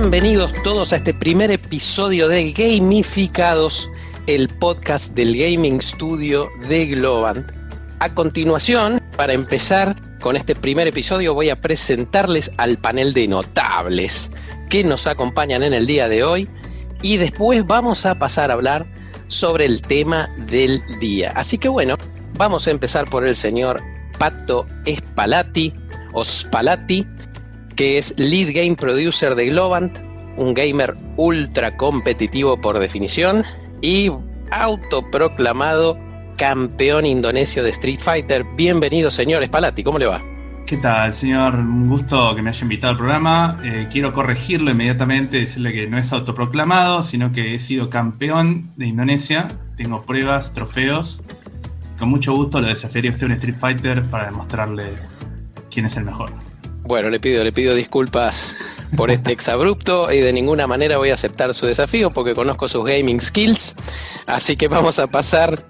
Bienvenidos todos a este primer episodio de Gamificados, el podcast del Gaming Studio de Globant. A continuación, para empezar con este primer episodio, voy a presentarles al panel de notables que nos acompañan en el día de hoy y después vamos a pasar a hablar sobre el tema del día. Así que bueno, vamos a empezar por el señor Pato Spalati o Spalati, que es Lead Game Producer de Globant, un gamer ultra competitivo por definición y autoproclamado campeón indonesio de Street Fighter. Bienvenido, señor Spalati, ¿cómo le va? ¿Qué tal, señor? Un gusto que me haya invitado al programa. Eh, quiero corregirlo inmediatamente, decirle que no es autoproclamado, sino que he sido campeón de Indonesia. Tengo pruebas, trofeos. Con mucho gusto lo desafiaría a usted un Street Fighter para demostrarle quién es el mejor. Bueno, le pido, le pido disculpas por este exabrupto y de ninguna manera voy a aceptar su desafío porque conozco sus gaming skills. Así que vamos a pasar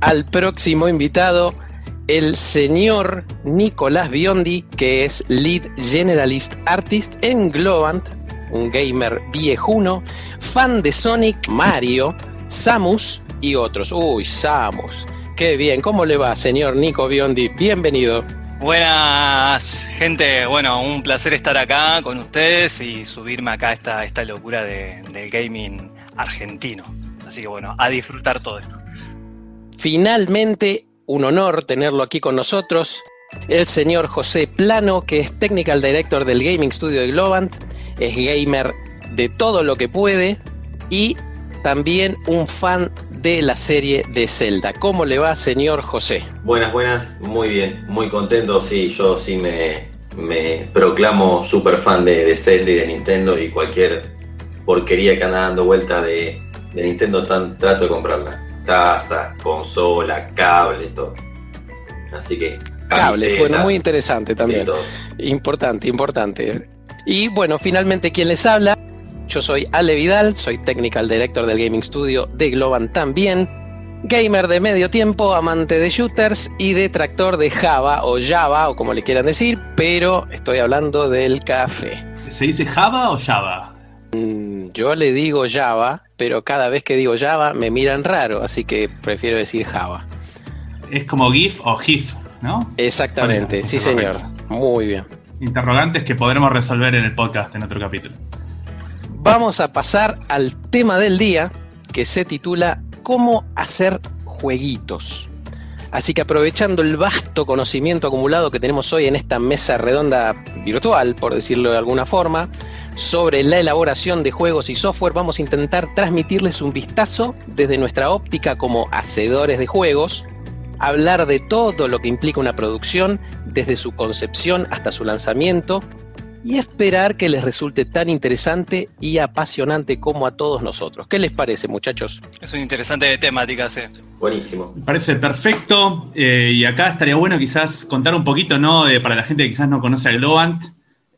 al próximo invitado, el señor Nicolás Biondi, que es Lead Generalist Artist en Globant, un gamer viejuno, fan de Sonic, Mario, Samus y otros. Uy, Samus. Qué bien, ¿cómo le va, señor Nico Biondi? Bienvenido. Buenas, gente. Bueno, un placer estar acá con ustedes y subirme acá a esta, esta locura de, del gaming argentino. Así que bueno, a disfrutar todo esto. Finalmente, un honor tenerlo aquí con nosotros, el señor José Plano, que es Technical Director del Gaming Studio de Globant, es gamer de todo lo que puede y también un fan de la serie de Zelda. ¿Cómo le va, señor José? Buenas, buenas, muy bien, muy contento. Sí, yo sí me, me proclamo súper fan de, de, Zelda y de Nintendo y cualquier porquería que anda dando vuelta de, de Nintendo tan, trato de comprarla. Taza, consola, cable, todo. Así que. Cables, bueno, muy interesante también. importante, importante. Y bueno, finalmente, ¿quién les habla? Yo soy Ale Vidal, soy Technical Director del Gaming Studio de Globan también. Gamer de medio tiempo, amante de shooters y detractor de Java o Java o como le quieran decir, pero estoy hablando del café. ¿Se dice Java o Java? Mm, yo le digo Java, pero cada vez que digo Java me miran raro, así que prefiero decir Java. Es como GIF o GIF, ¿no? Exactamente, sí señor. Muy bien. Interrogantes que podremos resolver en el podcast en otro capítulo. Vamos a pasar al tema del día que se titula ¿Cómo hacer jueguitos? Así que aprovechando el vasto conocimiento acumulado que tenemos hoy en esta mesa redonda virtual, por decirlo de alguna forma, sobre la elaboración de juegos y software, vamos a intentar transmitirles un vistazo desde nuestra óptica como hacedores de juegos, hablar de todo lo que implica una producción, desde su concepción hasta su lanzamiento, y esperar que les resulte tan interesante y apasionante como a todos nosotros. ¿Qué les parece, muchachos? Es un interesante temática, sí. Buenísimo. Me parece perfecto. Eh, y acá estaría bueno quizás contar un poquito, ¿no? De, para la gente que quizás no conoce a Globant,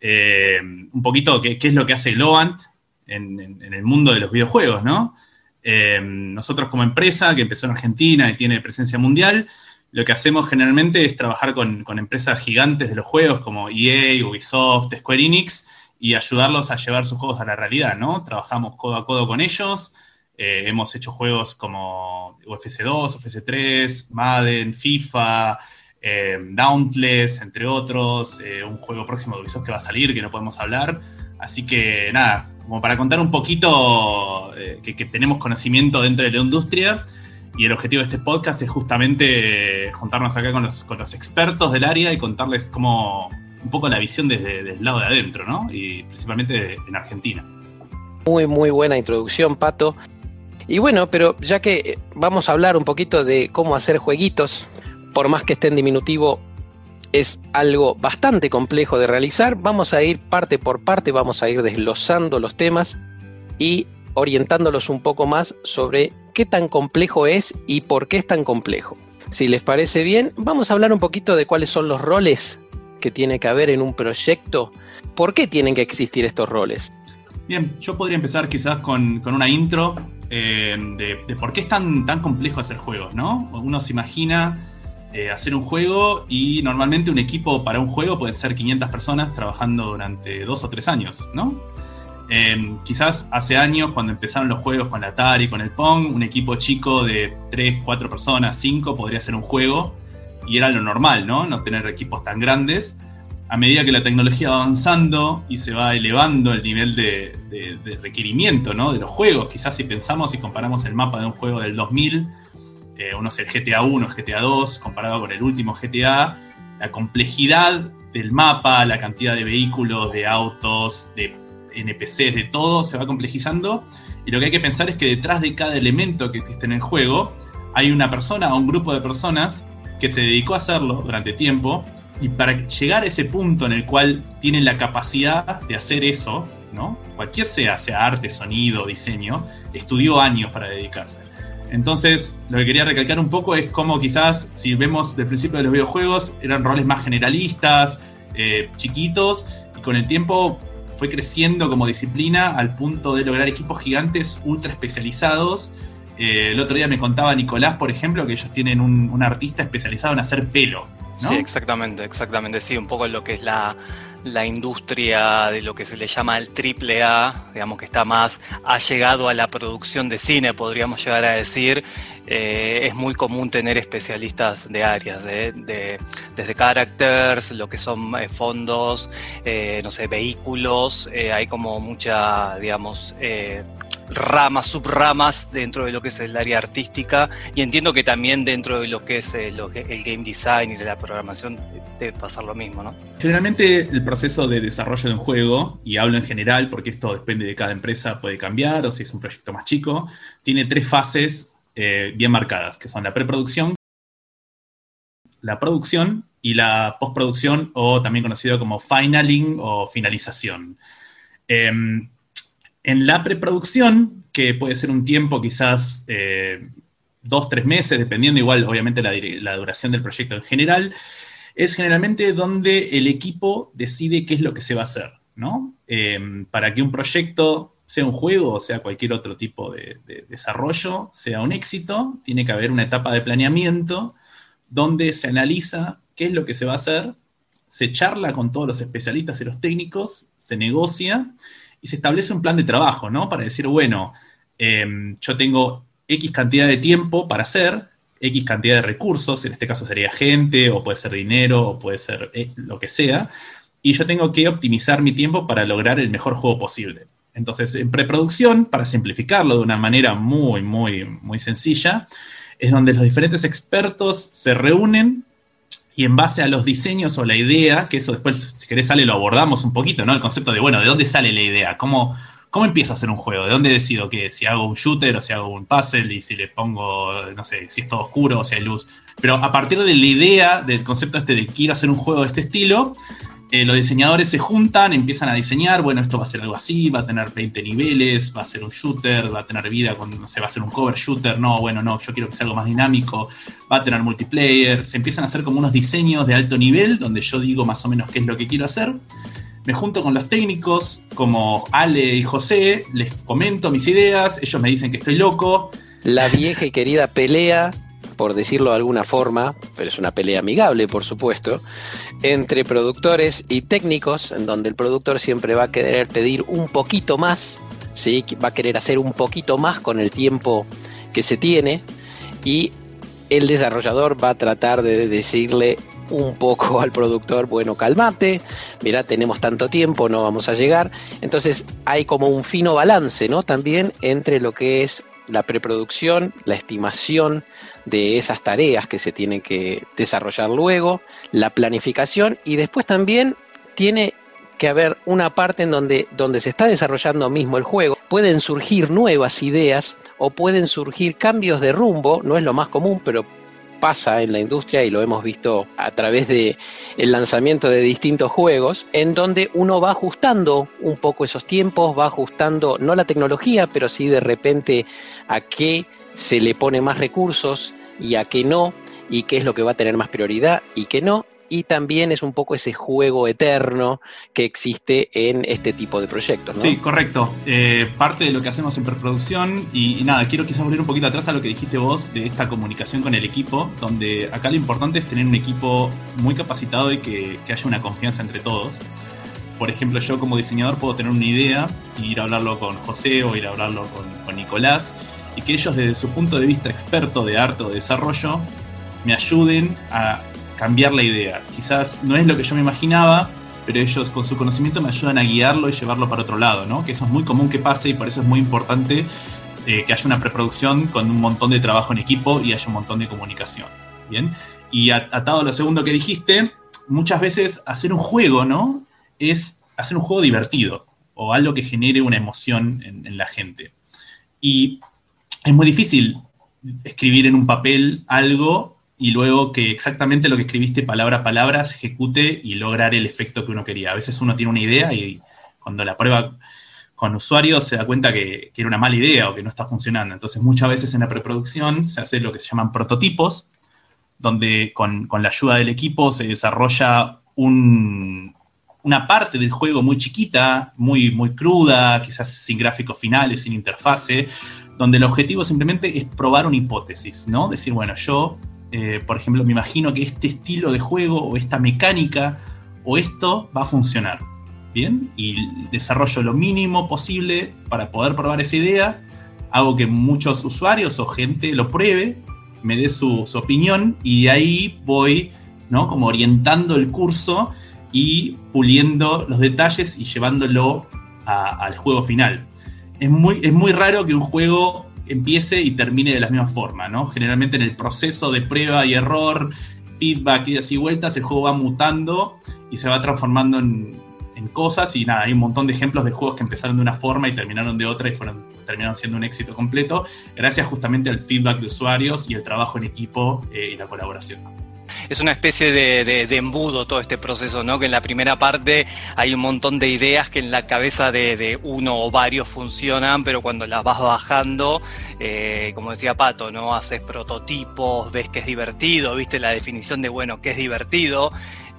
eh, un poquito qué, qué, es lo que hace Globant en, en, en, el mundo de los videojuegos, ¿no? Eh, nosotros como empresa que empezó en Argentina y tiene presencia mundial, lo que hacemos generalmente es trabajar con, empresas gigantes de los juegos como EA, Ubisoft, Square Enix y ayudarlos a llevar sus juegos a la realidad, ¿no? Trabajamos codo a codo con ellos, eh, hemos hecho juegos como UFC 2, UFC 3, Madden, FIFA, eh, Dauntless, entre otros, eh, un juego próximo de Ubisoft que va a salir, que no podemos hablar. Así que nada, como para contar un poquito eh, que tenemos conocimiento dentro de la industria, y el objetivo de este podcast es justamente juntarnos acá con los, con los expertos del área y contarles cómo un poco la visión desde, el lado de adentro, ¿no? Y principalmente en Argentina. Muy, muy buena introducción, Pato. Y bueno, pero ya que vamos a hablar un poquito de cómo hacer jueguitos, por más que esté en diminutivo, es algo bastante complejo de realizar. Vamos a ir parte por parte, vamos a ir desglosando los temas y orientándolos un poco más sobre qué tan complejo es y por qué es tan complejo. Si les parece bien, vamos a hablar un poquito de cuáles son los roles que tiene que haber en un proyecto. ¿Por qué tienen que existir estos roles? Bien, yo podría empezar quizás con, con una intro eh, de, por qué es tan, tan complejo hacer juegos, ¿no? Uno se imagina eh, hacer un juego y normalmente un equipo para un juego puede ser 500 personas trabajando durante dos o tres años, ¿no? Eh, quizás hace años, cuando empezaron los juegos con la Atari, con el Pong, un equipo chico de 3, 4 personas, 5 podría ser un juego y era lo normal, ¿no? No tener equipos tan grandes. A medida que la tecnología va avanzando y se va elevando el nivel de, requerimiento ¿no? de los juegos, quizás si pensamos y comparamos el mapa de un juego del 2000, eh, uno es el GTA 1, el GTA 2, comparado con el último GTA, la complejidad del mapa, la cantidad de vehículos, de autos, de NPCs, de todo, se va complejizando. Y lo que hay que pensar es que detrás de cada elemento que existe en el juego hay una persona o un grupo de personas que se dedicó a hacerlo durante tiempo. Y para llegar a ese punto en el cual tienen la capacidad de hacer eso, ¿no? Cualquier sea, sea arte, sonido, diseño, estudió años para dedicarse. Entonces, lo que quería recalcar un poco es cómo quizás, si vemos del principio de los videojuegos, eran roles más generalistas, eh, chiquitos, y con el tiempo fue creciendo como disciplina al punto de lograr equipos gigantes ultra especializados. Eh, el otro día me contaba Nicolás, por ejemplo, que ellos tienen un, artista especializado en hacer pelo. Sí, exactamente, exactamente. Sí, un poco lo que es la, la industria de lo que se le llama el triple A, digamos que está más, ha llegado a la producción de cine, podríamos llegar a decir, eh, es muy común tener especialistas de áreas, de, desde characters, lo que son eh, fondos, eh, no sé, vehículos, hay como mucha, digamos, ramas, subramas dentro de lo que es el área artística y entiendo que también dentro de lo que es el, game design y de la programación debe pasar lo mismo, ¿no? Generalmente el proceso de desarrollo de un juego, y hablo en general porque esto depende de cada empresa, puede cambiar o si es un proyecto más chico, tiene tres fases eh, bien marcadas, que son la preproducción, la producción y la postproducción o también conocido como finaling o finalización. Em, en la preproducción, que puede ser un tiempo quizás eh, dos, tres meses, dependiendo igual obviamente la, la, duración del proyecto en general, es generalmente donde el equipo decide qué es lo que se va a hacer, ¿no? Em, para que un proyecto sea un juego o sea cualquier otro tipo de, de, desarrollo, sea un éxito, tiene que haber una etapa de planeamiento donde se analiza qué es lo que se va a hacer, se charla con todos los especialistas y los técnicos, se negocia y se establece un plan de trabajo, ¿no? Para decir, bueno, em, yo tengo X cantidad de tiempo para hacer, X cantidad de recursos, en este caso sería gente, o puede ser dinero, o puede ser eh, lo que sea, y yo tengo que optimizar mi tiempo para lograr el mejor juego posible. Entonces, en preproducción, para simplificarlo de una manera muy, muy, muy sencilla, es donde los diferentes expertos se reúnen y en base a los diseños o la idea, que eso después, si querés, sale, lo abordamos un poquito, ¿no? El concepto de, bueno, ¿de dónde sale la idea? ¿Cómo, cómo empiezo a hacer un juego? ¿De dónde decido qué? Si hago un shooter o si hago un puzzle y si le pongo, no sé, si es todo oscuro o si hay luz. Pero a partir de la idea, del concepto este de quiero hacer un juego de este estilo, eh, los diseñadores se juntan, empiezan a diseñar, bueno, esto va a ser algo así, va a tener 20 niveles, va a ser un shooter, va a tener vida con, no sé, va a ser un cover shooter, no, bueno, no, yo quiero que sea algo más dinámico, va a tener multiplayer, se empiezan a hacer como unos diseños de alto nivel, donde yo digo más o menos qué es lo que quiero hacer. Me junto con los técnicos, como Ale y José, les comento mis ideas, ellos me dicen que estoy loco. La vieja y querida pelea por decirlo de alguna forma, pero es una pelea amigable, por supuesto, entre productores y técnicos, en donde el productor siempre va a querer pedir un poquito más, ¿sí? va a querer hacer un poquito más con el tiempo que se tiene, y el desarrollador va a tratar de decirle un poco al productor, bueno, calmate, mira, tenemos tanto tiempo, no vamos a llegar. Entonces hay como un fino balance, ¿no? También entre lo que es la preproducción, la estimación de esas tareas que se tienen que desarrollar luego, la planificación y después también tiene que haber una parte en donde, donde se está desarrollando mismo el juego, pueden surgir nuevas ideas o pueden surgir cambios de rumbo, no es lo más común, pero pasa en la industria y lo hemos visto a través de el lanzamiento de distintos juegos, en donde uno va ajustando un poco esos tiempos, va ajustando no la tecnología, pero sí de repente a qué se le pone más recursos y a qué no, y qué es lo que va a tener más prioridad y qué no. Y también es un poco ese juego eterno que existe en este tipo de proyectos. Sí, correcto. Eh, parte de lo que hacemos en preproducción, y, nada, quiero quizás volver un poquito atrás a lo que dijiste vos de esta comunicación con el equipo, donde acá lo importante es tener un equipo muy capacitado y que, que haya una confianza entre todos. por ejemplo, yo como diseñador puedo tener una idea y ir a hablarlo con José o ir a hablarlo con, Nicolás y que ellos desde su punto de vista experto de arte o de desarrollo me ayuden a cambiar la idea. Quizás no es lo que yo me imaginaba, pero ellos con su conocimiento me ayudan a guiarlo y llevarlo para otro lado, ¿no? Que eso es muy común que pase y por eso es muy importante eh, que haya una preproducción con un montón de trabajo en equipo y haya un montón de comunicación. Bien. Y atado a lo segundo que dijiste, muchas veces hacer un juego, ¿no? Es hacer un juego divertido o algo que genere una emoción en, la gente. Y es muy difícil escribir en un papel algo y luego que exactamente lo que escribiste palabra a palabra se ejecute y lograr el efecto que uno quería. A veces uno tiene una idea y cuando la prueba con usuarios se da cuenta que, que, era una mala idea o que no está funcionando. Entonces muchas veces en la preproducción se hace lo que se llaman prototipos, donde con, la ayuda del equipo se desarrolla una parte del juego muy chiquita, muy, muy cruda, quizás sin gráficos finales, sin interfase, donde el objetivo simplemente es probar una hipótesis, ¿no? Decir, bueno, yo, eh, por ejemplo, me imagino que este estilo de juego o esta mecánica o esto va a funcionar, ¿bien? Y desarrollo lo mínimo posible para poder probar esa idea, hago que muchos usuarios o gente lo pruebe me dé su, opinión y ahí voy, ¿no? Como orientando el curso y puliendo los detalles y llevándolo al juego final. Es muy, es muy raro que un juego empiece y termine de la misma forma, ¿no? Generalmente en el proceso de prueba y error, feedback y así vueltas, el juego va mutando y se va transformando en, cosas y nada, hay un montón de ejemplos de juegos que empezaron de una forma y terminaron de otra y fueron, terminaron siendo un éxito completo, gracias justamente al feedback de usuarios y el trabajo en equipo eh, y la colaboración es una especie de, embudo todo este proceso, ¿no? Que en la primera parte hay un montón de ideas que en la cabeza de, uno o varios funcionan, pero cuando las vas bajando, eh, como decía Pato, ¿no? Haces prototipos, ves que es divertido, viste la definición de, bueno, que es divertido,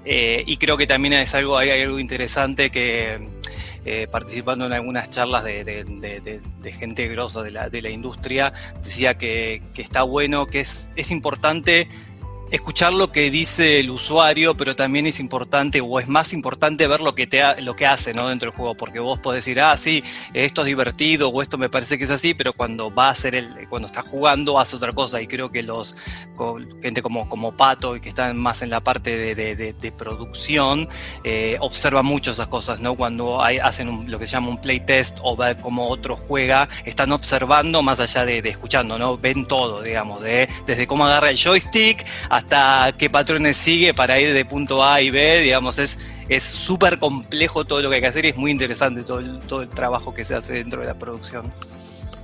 eh, y creo que también es algo, hay algo interesante que eh, participando en algunas charlas de, gente grosa de la, de la industria, decía que, que, está bueno, que es, es importante escuchar lo que dice el usuario, pero también es importante o es más importante ver lo que, te lo que hace ¿no? dentro del juego, porque vos podés decir, ah, sí, esto es divertido o esto me parece que es así, pero cuando va a ser el, cuando estás jugando hace otra cosa y creo que los gente como, como Pato y que están más en la parte de, producción eh, observan mucho esas cosas, ¿no? Cuando hay, hacen lo que se llama un playtest o ver cómo otro juega, están observando más allá de, escuchando, ¿no? Ven todo, digamos, de, desde cómo agarra el joystick hasta qué patrones sigue para ir de punto A y B, digamos, es es súper complejo todo lo que hay que hacer y es muy interesante todo el, todo el trabajo que se hace dentro de la producción.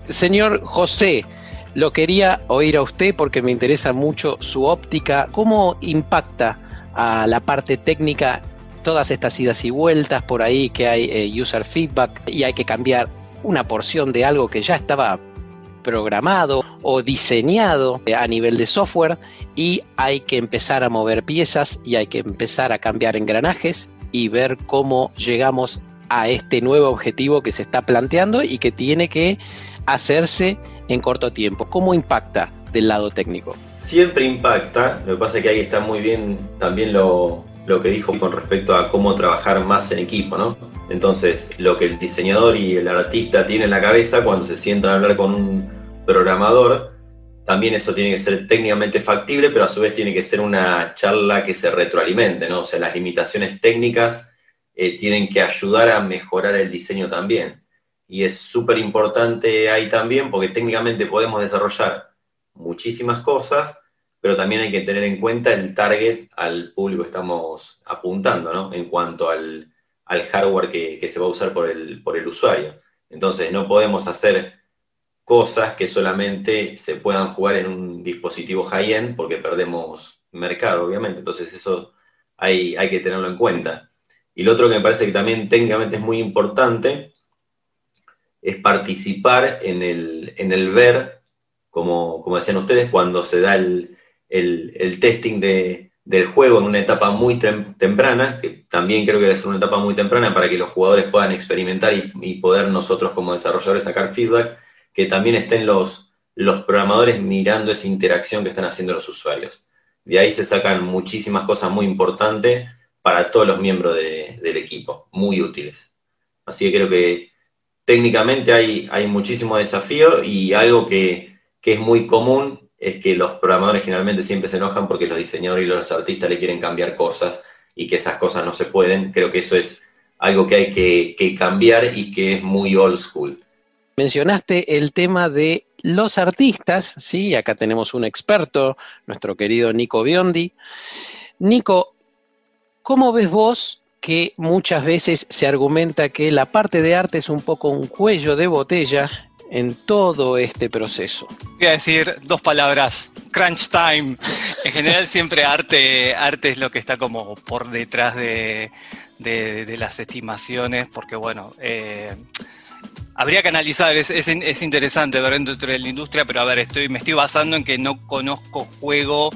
Señor José, lo quería oír a usted porque me interesa mucho su óptica. ¿Cómo impacta a la parte técnica todas estas idas y vueltas por ahí que hay eh, user feedback y hay que cambiar una porción de algo que ya estaba programado o diseñado a nivel de software y hay que empezar a mover piezas y hay que empezar a cambiar engranajes y ver cómo llegamos a este nuevo objetivo que se está planteando y que tiene que hacerse en corto tiempo. ¿Cómo impacta del lado técnico? Siempre impacta, lo que pasa es que ahí está muy bien también lo, lo que dijo con respecto a cómo trabajar más en equipo, ¿no? Entonces, lo que el diseñador y el artista tienen en la cabeza cuando se sientan a hablar con un programador, también eso tiene que ser técnicamente factible, pero a su vez tiene que ser una charla que se retroalimente, ¿no? O sea, las limitaciones técnicas eh, tienen que ayudar a mejorar el diseño también. Y es súper importante ahí también porque técnicamente podemos desarrollar muchísimas cosas, pero también hay que tener en cuenta el target al público que estamos apuntando, ¿no? En cuanto al, hardware que, que, se va a usar por el, por el usuario. Entonces, no podemos hacer cosas que solamente se puedan jugar en un dispositivo high-end porque perdemos mercado, obviamente. Entonces eso hay, hay que tenerlo en cuenta. Y lo otro que me parece que también técnicamente es muy importante es participar en el, ver, como, como decían ustedes, cuando se da el, testing del juego en una etapa muy temprana, que también creo que debe ser una etapa muy temprana para que los jugadores puedan experimentar y poder nosotros como desarrolladores sacar feedback que también estén los, los programadores mirando esa interacción que están haciendo los usuarios. De ahí se sacan muchísimas cosas muy importantes para todos los miembros del equipo, muy útiles. Así que creo que técnicamente hay, hay muchísimo desafío y algo que, que es muy común es que los programadores generalmente siempre se enojan porque los diseñadores y los artistas le quieren cambiar cosas y que esas cosas no se pueden. Creo que eso es algo que hay que, cambiar y que es muy old school. Mencionaste el tema de los artistas, sí, acá tenemos un experto, nuestro querido Nico Biondi. Nico, ¿cómo ves vos que muchas veces se argumenta que la parte de arte es un poco un cuello de botella en todo este proceso? Voy a decir dos palabras, crunch time. En general siempre arte, arte es lo que está como por detrás de, las estimaciones, porque bueno, eh, habría que analizar, es, es, interesante ver dentro de la industria, pero a ver, estoy, me estoy basando en que no conozco juego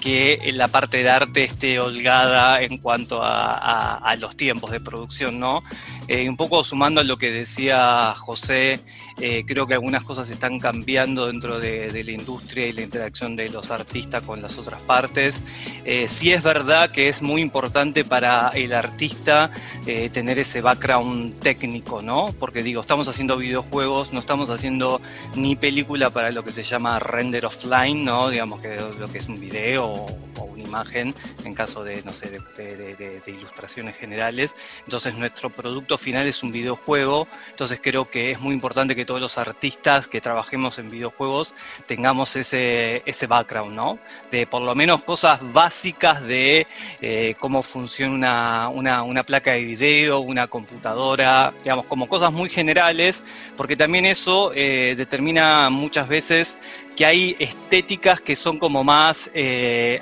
que la parte de arte esté holgada en cuanto a, los tiempos de producción, ¿no? Eh, un poco sumando a lo que decía José, eh, creo que algunas cosas están cambiando dentro de, la industria y la interacción de los artistas con las otras partes. Eh, sí es verdad que es muy importante para el artista tener ese background técnico, ¿no? Porque digo, estamos haciendo videojuegos, no estamos haciendo ni película para lo que se llama render offline, ¿no? Digamos que lo que es un video o, una imagen, en caso de, no sé, de, ilustraciones generales. Entonces nuestro producto final es un videojuego, entonces creo que es muy importante que todos los artistas que trabajemos en videojuegos tengamos ese, ese background, ¿no? De por lo menos cosas básicas de eh, cómo funciona una, una, placa de video, una computadora, digamos, como cosas muy generales, porque también eso eh, determina muchas veces que hay estéticas que son como más eh,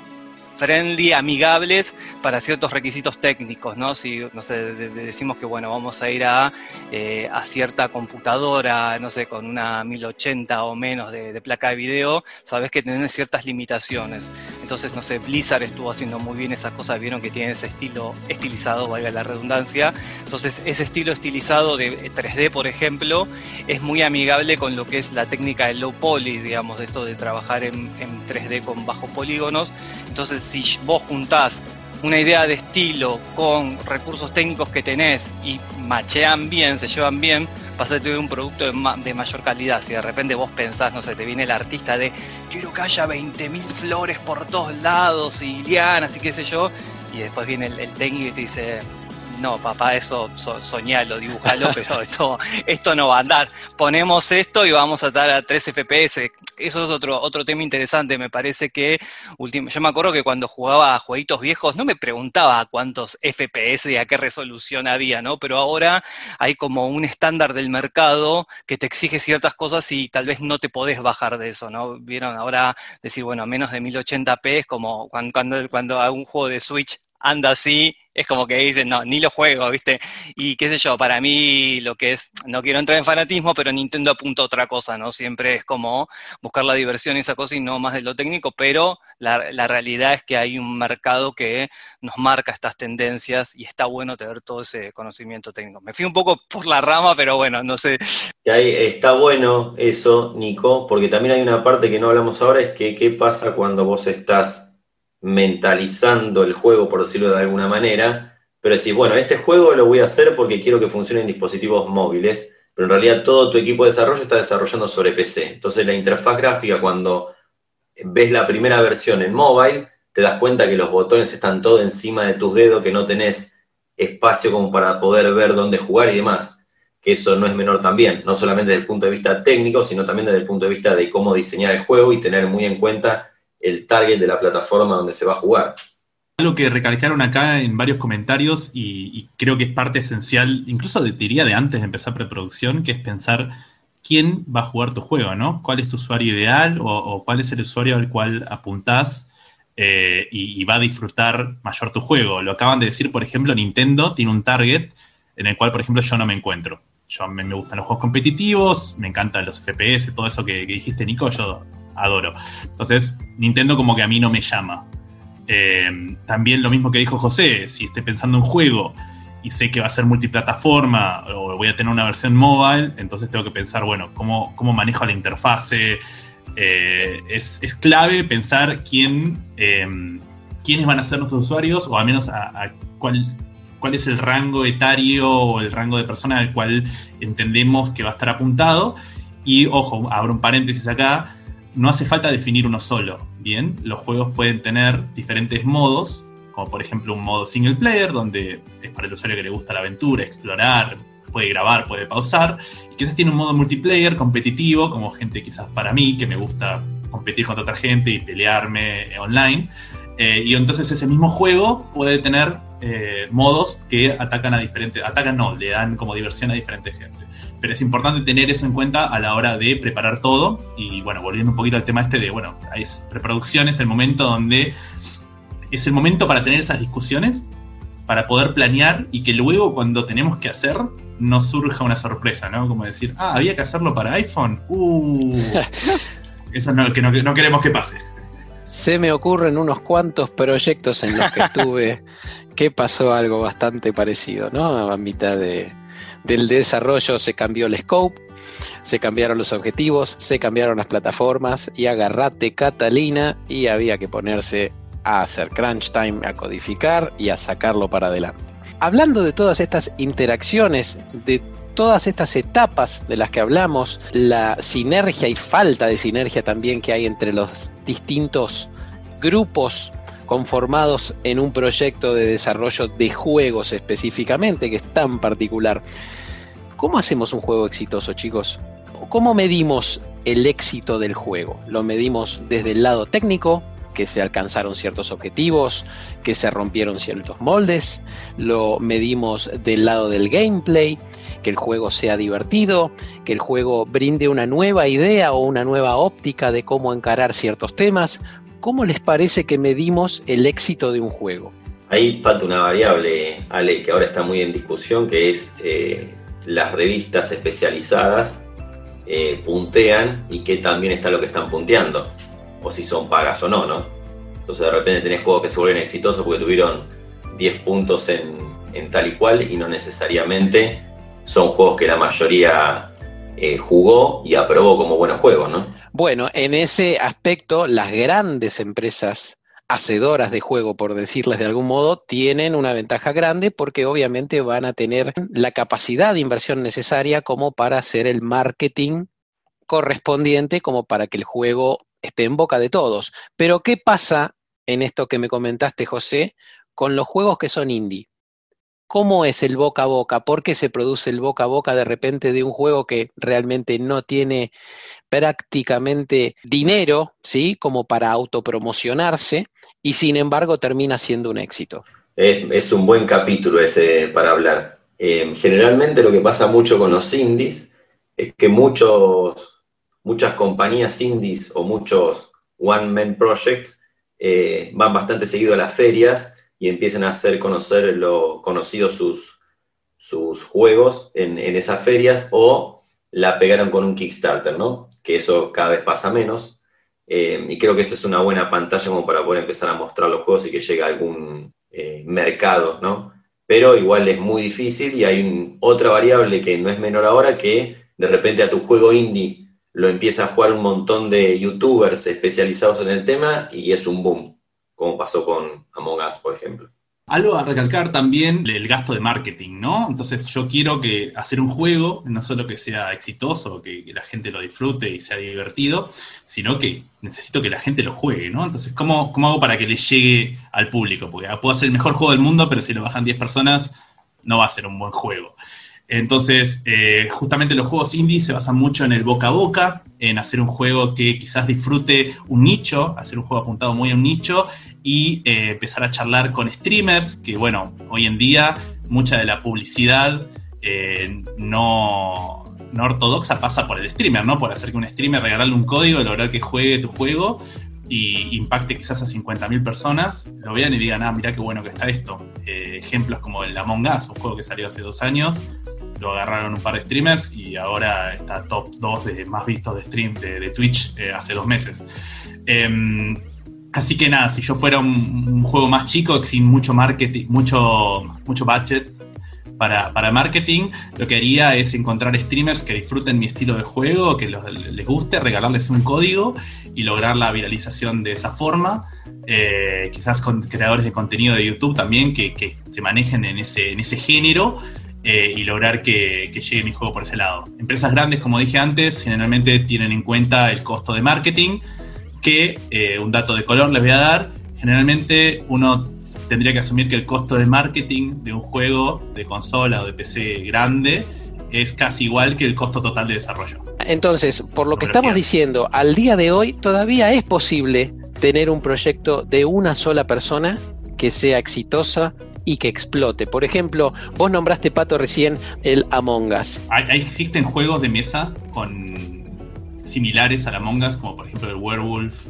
friendly, amigables para ciertos requisitos técnicos, ¿no? Si, no sé, decimos que, bueno, vamos a ir a, eh, a, cierta computadora, no sé, con una 1080 o menos de, placa de video, sabes que tiene ciertas limitaciones. Entonces, no sé, Blizzard estuvo haciendo muy bien esa cosa, vieron que tiene ese estilo estilizado, valga la redundancia. Entonces, ese estilo estilizado de 3D, por ejemplo, es muy amigable con lo que es la técnica de low poly, digamos, de esto de trabajar en, en 3D con bajos polígonos. Entonces, si vos juntás una idea de estilo con recursos técnicos que tenés y machean bien, se llevan bien, vas a tener un producto de, mayor calidad. Si de repente vos pensás, no sé, te viene el artista de quiero que haya 20.000 flores por todos lados y lianas y qué sé yo, y después viene el, el técnico y te dice, no, papá, eso soñalo, dibujalo, pero esto, esto no va a andar. Ponemos esto y vamos a estar a 3 FPS. Eso es otro, otro tema interesante. Me parece que yo me acuerdo que cuando jugaba a jueguitos viejos no me preguntaba cuántos FPS y a qué resolución había, ¿no? Pero ahora hay como un estándar del mercado que te exige ciertas cosas y tal vez no te podés bajar de eso, ¿no? Vieron ahora decir, bueno, menos de 1080p es como cuando, cuando, cuando un juego de Switch anda así, es como que dicen, no, ni lo juego, ¿viste? Y qué sé yo, para mí lo que es, no quiero entrar en fanatismo, pero Nintendo apunta a otra cosa, ¿no? Siempre es como buscar la diversión y esa cosa y no más de lo técnico, pero la, realidad es que hay un mercado que nos marca estas tendencias y está bueno tener todo ese conocimiento técnico. Me fui un poco por la rama, pero bueno, no sé. Está bueno eso, Nico, porque también hay una parte que no hablamos ahora, es que qué pasa cuando vos estás mentalizando el juego, por decirlo de alguna manera, pero decís, bueno, este juego lo voy a hacer porque quiero que funcione en dispositivos móviles, pero en realidad todo tu equipo de desarrollo está desarrollando sobre PC. Entonces la interfaz gráfica, cuando ves la primera versión en mobile, te das cuenta que los botones están todo encima de tus dedos, que no tenés espacio como para poder ver dónde jugar y demás. Que eso no es menor también, no solamente desde el punto de vista técnico, sino también desde el punto de vista de cómo diseñar el juego y tener muy en cuenta el target de la plataforma donde se va a jugar. Algo que recalcaron acá en varios comentarios y, creo que es parte esencial, incluso diría de antes de empezar preproducción, que es pensar quién va a jugar tu juego, ¿no? ¿Cuál es tu usuario ideal o, cuál es el usuario al cual apuntás eh, y, va a disfrutar mayor tu juego? Lo acaban de decir, por ejemplo, Nintendo tiene un target en el cual, por ejemplo, yo no me encuentro. Yo me, me gustan los juegos competitivos, me encantan los FPS, todo eso que, que dijiste, Nico, yo adoro. Entonces, Nintendo como que a mí no me llama. Eh, también lo mismo que dijo José, si estoy pensando en un juego y sé que va a ser multiplataforma o voy a tener una versión mobile, entonces tengo que pensar, bueno, cómo, cómo manejo la interfase. Eh, es, clave pensar quién, eh, quiénes van a ser nuestros usuarios o al menos a, cuál, cuál es el rango etario o el rango de persona al cual entendemos que va a estar apuntado. Y ojo, abro un paréntesis acá, no hace falta definir uno solo, ¿bien? Los juegos pueden tener diferentes modos, como por ejemplo un modo single player, donde es para el usuario que le gusta la aventura, explorar, puede grabar, puede pausar, y quizás tiene un modo multiplayer competitivo, como gente quizás para mí, que me gusta competir contra otra gente y pelearme online. Eh, y entonces ese mismo juego puede tener eh, modos que atacan a diferentes, atacan no, le dan como diversión a diferentes gente. Pero es importante tener eso en cuenta a la hora de preparar todo. Y bueno, volviendo un poquito al tema este de, bueno, es preproducción es el momento donde es el momento para tener esas discusiones, para poder planear y que luego cuando tenemos que hacer no surja una sorpresa, ¿no? Como decir, ah, había que hacerlo para iPhone. Uh, eso no, que no queremos que pase. Se me ocurren unos cuantos proyectos en los que estuve que pasó algo bastante parecido, ¿no? A mitad de, del desarrollo se cambió el scope, se cambiaron los objetivos, se cambiaron las plataformas y agarrate Catalina y había que ponerse a hacer crunch time, a codificar y a sacarlo para adelante. Hablando de todas estas interacciones, de todas estas etapas de las que hablamos, la sinergia y falta de sinergia también que hay entre los distintos grupos conformados en un proyecto de desarrollo de juegos específicamente, que es tan particular. ¿Cómo hacemos un juego exitoso, chicos? ¿Cómo medimos el éxito del juego? ¿Lo medimos desde el lado técnico, que se alcanzaron ciertos objetivos, que se rompieron ciertos moldes? ¿Lo medimos del lado del gameplay? que el juego sea divertido, que el juego brinde una nueva idea o una nueva óptica de cómo encarar ciertos temas. ¿Cómo les parece que medimos el éxito de un juego? Ahí falta una variable, Ale, que ahora está muy en discusión, que es eh, las revistas especializadas eh, puntean y qué también está lo que están punteando, o si son pagas o no, ¿no? Entonces de repente tenés juegos que se vuelven exitosos porque tuvieron 10 puntos en, en tal y cual y no necesariamente son juegos que la mayoría eh, jugó y aprobó como buenos juegos, ¿no? Bueno, en ese aspecto, las grandes empresas hacedoras de juego, por decirles de algún modo, tienen una ventaja grande porque obviamente van a tener la capacidad de inversión necesaria como para hacer el marketing correspondiente, como para que el juego esté en boca de todos. Pero ¿qué pasa en esto que me comentaste, José, con los juegos que son indie? ¿Cómo es el boca a boca? ¿Por qué se produce el boca a boca de repente de un juego que realmente no tiene prácticamente dinero, ¿sí? Como para autopromocionarse y sin embargo termina siendo un éxito. Es, un buen capítulo ese para hablar. Eh, generalmente lo que pasa mucho con los indies es que muchos, muchas compañías indies o muchos one-man projects eh, van bastante seguido a las ferias y empiezan a hacer conocer lo, conocidos sus, sus juegos en, esas ferias o la pegaron con un Kickstarter, ¿no? Que eso cada vez pasa menos. Eh, y creo que esa es una buena pantalla como para poder empezar a mostrar los juegos y que llegue a algún eh, mercado, ¿no? Pero igual es muy difícil y hay otra variable que no es menor ahora que de repente a tu juego indie lo empieza a jugar un montón de youtubers especializados en el tema y es un boom como pasó con Among Us, por ejemplo. Algo a recalcar también el gasto de marketing, ¿no? Entonces yo quiero que hacer un juego, no solo que sea exitoso, que, la gente lo disfrute y sea divertido, sino que necesito que la gente lo juegue, ¿no? Entonces, ¿cómo, cómo hago para que le llegue al público? Porque puedo hacer el mejor juego del mundo, pero si lo bajan 10 personas, no va a ser un buen juego. Entonces, eh, justamente los juegos indie se basan mucho en el boca a boca, en hacer un juego que quizás disfrute un nicho, hacer un juego apuntado muy a un nicho y eh, empezar a charlar con streamers, que bueno, hoy en día mucha de la publicidad eh, no, no, ortodoxa pasa por el streamer, ¿no? Por hacer que un streamer regalarle un código, lograr que juegue tu juego y impacte quizás a 50.000 personas, lo vean y digan, ah, mira qué bueno que está esto. ejemplos como el Among Us, un juego que salió hace dos años, lo agarraron un par de streamers y ahora está top 2 de más vistos de stream de, Twitch eh, hace dos meses. Em, así que nada, si yo fuera un, juego más chico, sin mucho marketing, mucho, mucho budget, para, para, marketing, lo que haría es encontrar streamers que disfruten mi estilo de juego, que les guste, regalarles un código y lograr la viralización de esa forma. Eh, quizás con creadores de contenido de YouTube también que, que se manejen en ese, en ese género. Eh, y lograr que, que, llegue mi juego por ese lado. Empresas grandes, como dije antes, generalmente tienen en cuenta el costo de marketing, que eh, un dato de color les voy a dar, generalmente uno tendría que asumir que el costo de marketing de un juego de consola o de PC grande es casi igual que el costo total de desarrollo. Entonces, por lo que estamos diciendo, al día de hoy todavía es posible tener un proyecto de una sola persona que sea exitosa y que explote. Por ejemplo, vos nombraste, Pato, recién el Among Us. Existen juegos de mesa con similares al Among Us, como por ejemplo el Werewolf,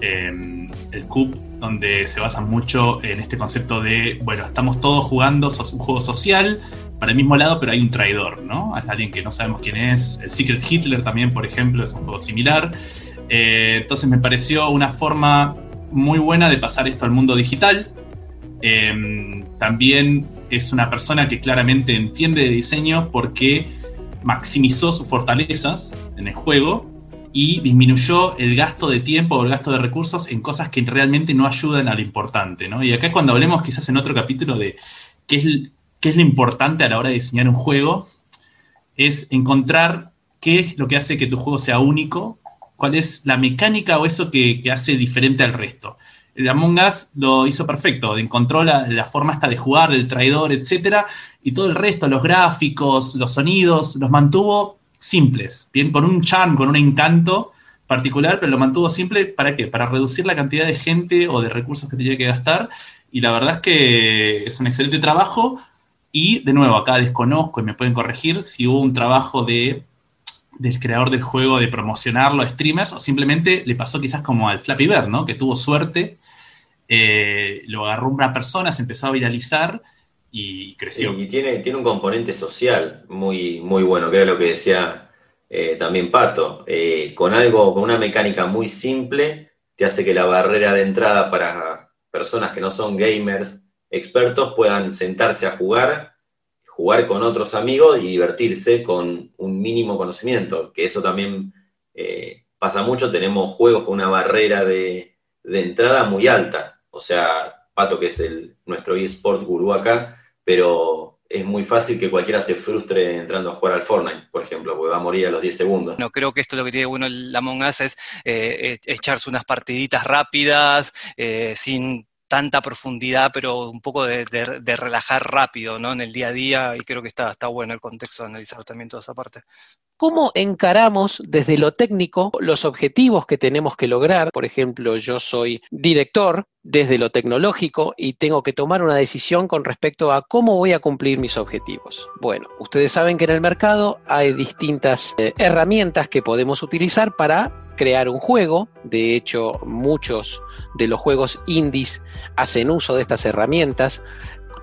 em, el Coop, donde se basa mucho en este concepto de, bueno, estamos todos jugando, sos un juego social para el mismo lado, pero hay un traidor, ¿no? Hay alguien que no sabemos quién es. El Secret Hitler también, por ejemplo, es un juego similar. Eh, entonces me pareció una forma muy buena de pasar esto al mundo digital, Em, también es una persona que claramente entiende de diseño porque maximizó sus fortalezas en el juego y disminuyó el gasto de tiempo o el gasto de recursos en cosas que realmente no ayudan a lo importante. Y acá cuando hablemos quizás en otro capítulo de qué es, lo importante a la hora de diseñar un juego, es encontrar qué es lo que hace que tu juego sea único, cuál es la mecánica o eso que hace diferente al resto el Among Us lo hizo perfecto, encontró la, forma hasta de jugar, del traidor, etcétera, y todo el resto, los gráficos, los sonidos, los mantuvo simples, bien, con un charm, con un encanto particular, pero lo mantuvo simple, ¿para qué? Para reducir la cantidad de gente o de recursos que tenía que gastar, y la verdad es que es un excelente trabajo, y de nuevo, acá desconozco y me pueden corregir si hubo un trabajo de del creador del juego de promocionarlo a streamers o simplemente le pasó quizás como al Flappy Bird, ¿no? Que tuvo suerte eh, lo agarró una persona, se empezó a viralizar y creció. y tiene, un componente social muy, muy bueno, que era lo que decía eh, también Pato. Eh, con algo, con una mecánica muy simple, te hace que la barrera de entrada para personas que no son gamers expertos puedan sentarse a jugar, jugar con otros amigos y divertirse con un mínimo conocimiento, que eso también pasa mucho. Tenemos juegos con una barrera de entrada muy alta o sea, Pato, que es el, nuestro eSport gurú acá, pero es muy fácil que cualquiera se frustre entrando a jugar al Fortnite, por ejemplo, porque va a morir a los 10 segundos. No, creo que esto lo que tiene bueno el Among Us es eh, e, echarse unas partiditas rápidas, eh, sin tanta profundidad, pero un poco de, relajar rápido, ¿no? En el día a día, y creo que está, está bueno el contexto de analizar también toda esa parte. ¿Cómo encaramos desde lo técnico los objetivos que tenemos que lograr? Por ejemplo, yo soy director desde lo tecnológico y tengo que tomar una decisión con respecto a cómo voy a cumplir mis objetivos. Bueno, ustedes saben que en el mercado hay distintas eh, herramientas que podemos utilizar para crear un juego. De hecho, muchos de los juegos indies hacen uso de estas herramientas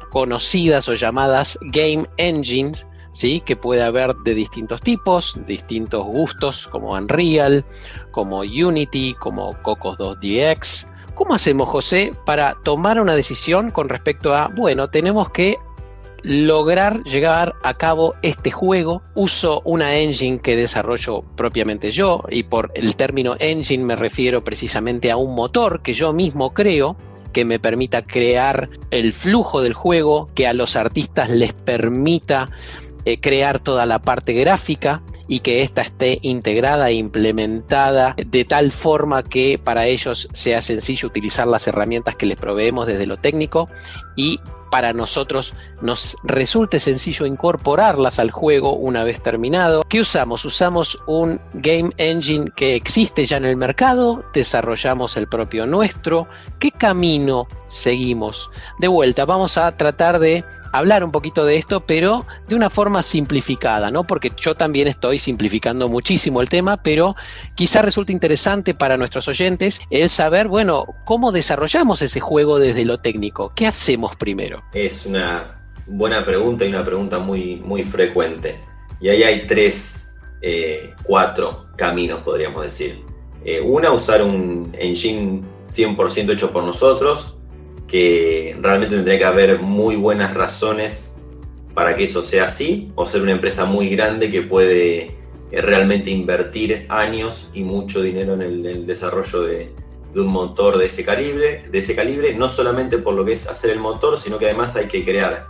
conocidas o llamadas game engines, ¿sí? que puede haber de distintos tipos, distintos gustos, como Unreal, como Unity, como Cocos 2DX. ¿Cómo hacemos, José, para tomar una decisión con respecto a, bueno, tenemos que lograr llegar a cabo este juego. Uso una engine que desarrollo propiamente yo y por el término engine me refiero precisamente a un motor que yo mismo creo que me permita crear el flujo del juego, que a los artistas les permita eh, crear toda la parte gráfica y que ésta esté integrada e implementada de tal forma que para ellos sea sencillo utilizar las herramientas que les proveemos desde lo técnico y para nosotros nos resulte sencillo incorporarlas al juego una vez terminado. ¿Qué usamos? Usamos un game engine que existe ya en el mercado, desarrollamos el propio nuestro. ¿Qué camino seguimos? De vuelta, vamos a tratar de hablar un poquito de esto, pero de una forma simplificada, ¿no? Porque yo también estoy simplificando muchísimo el tema, pero quizá resulte interesante para nuestros oyentes el saber, bueno, cómo desarrollamos ese juego desde lo técnico. ¿Qué hacemos primero? Es una buena pregunta y una pregunta muy, muy frecuente. Y ahí hay tres, eh, cuatro caminos, podríamos decir. Eh, una, usar un engine 100% hecho por nosotros, que realmente tendría que haber muy buenas razones para que eso sea así, o ser una empresa muy grande que puede eh, realmente invertir años y mucho dinero en el, desarrollo de, un motor de ese calibre, de ese calibre, no solamente por lo que es hacer el motor, sino que además hay que crear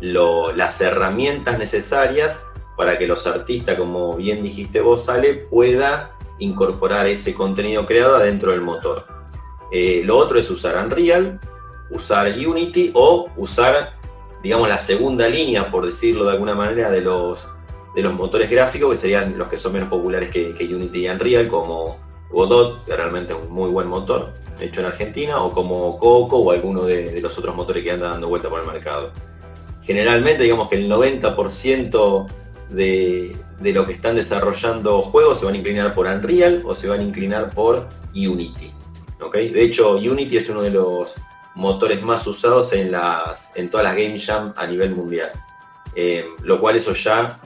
las herramientas necesarias para que los artistas, como bien dijiste vos, Ale, pueda incorporar ese contenido creado dentro del motor. Eh, lo otro es usar Unreal, usar Unity o usar, digamos, la segunda línea, por decirlo de alguna manera, de los, de los motores gráficos, que serían los que son menos populares que, Unity y Unreal, como Godot, que realmente es un muy buen motor, hecho en Argentina, o como Coco o alguno de, de los otros motores que andan dando vuelta por el mercado. Generalmente, digamos que el 90% de, lo que están desarrollando juegos se van a inclinar por Unreal o se van a inclinar por Unity. De hecho, Unity es uno de los motores más usados en, las, en todas las Game Jam a nivel mundial. Eh, lo cual eso ya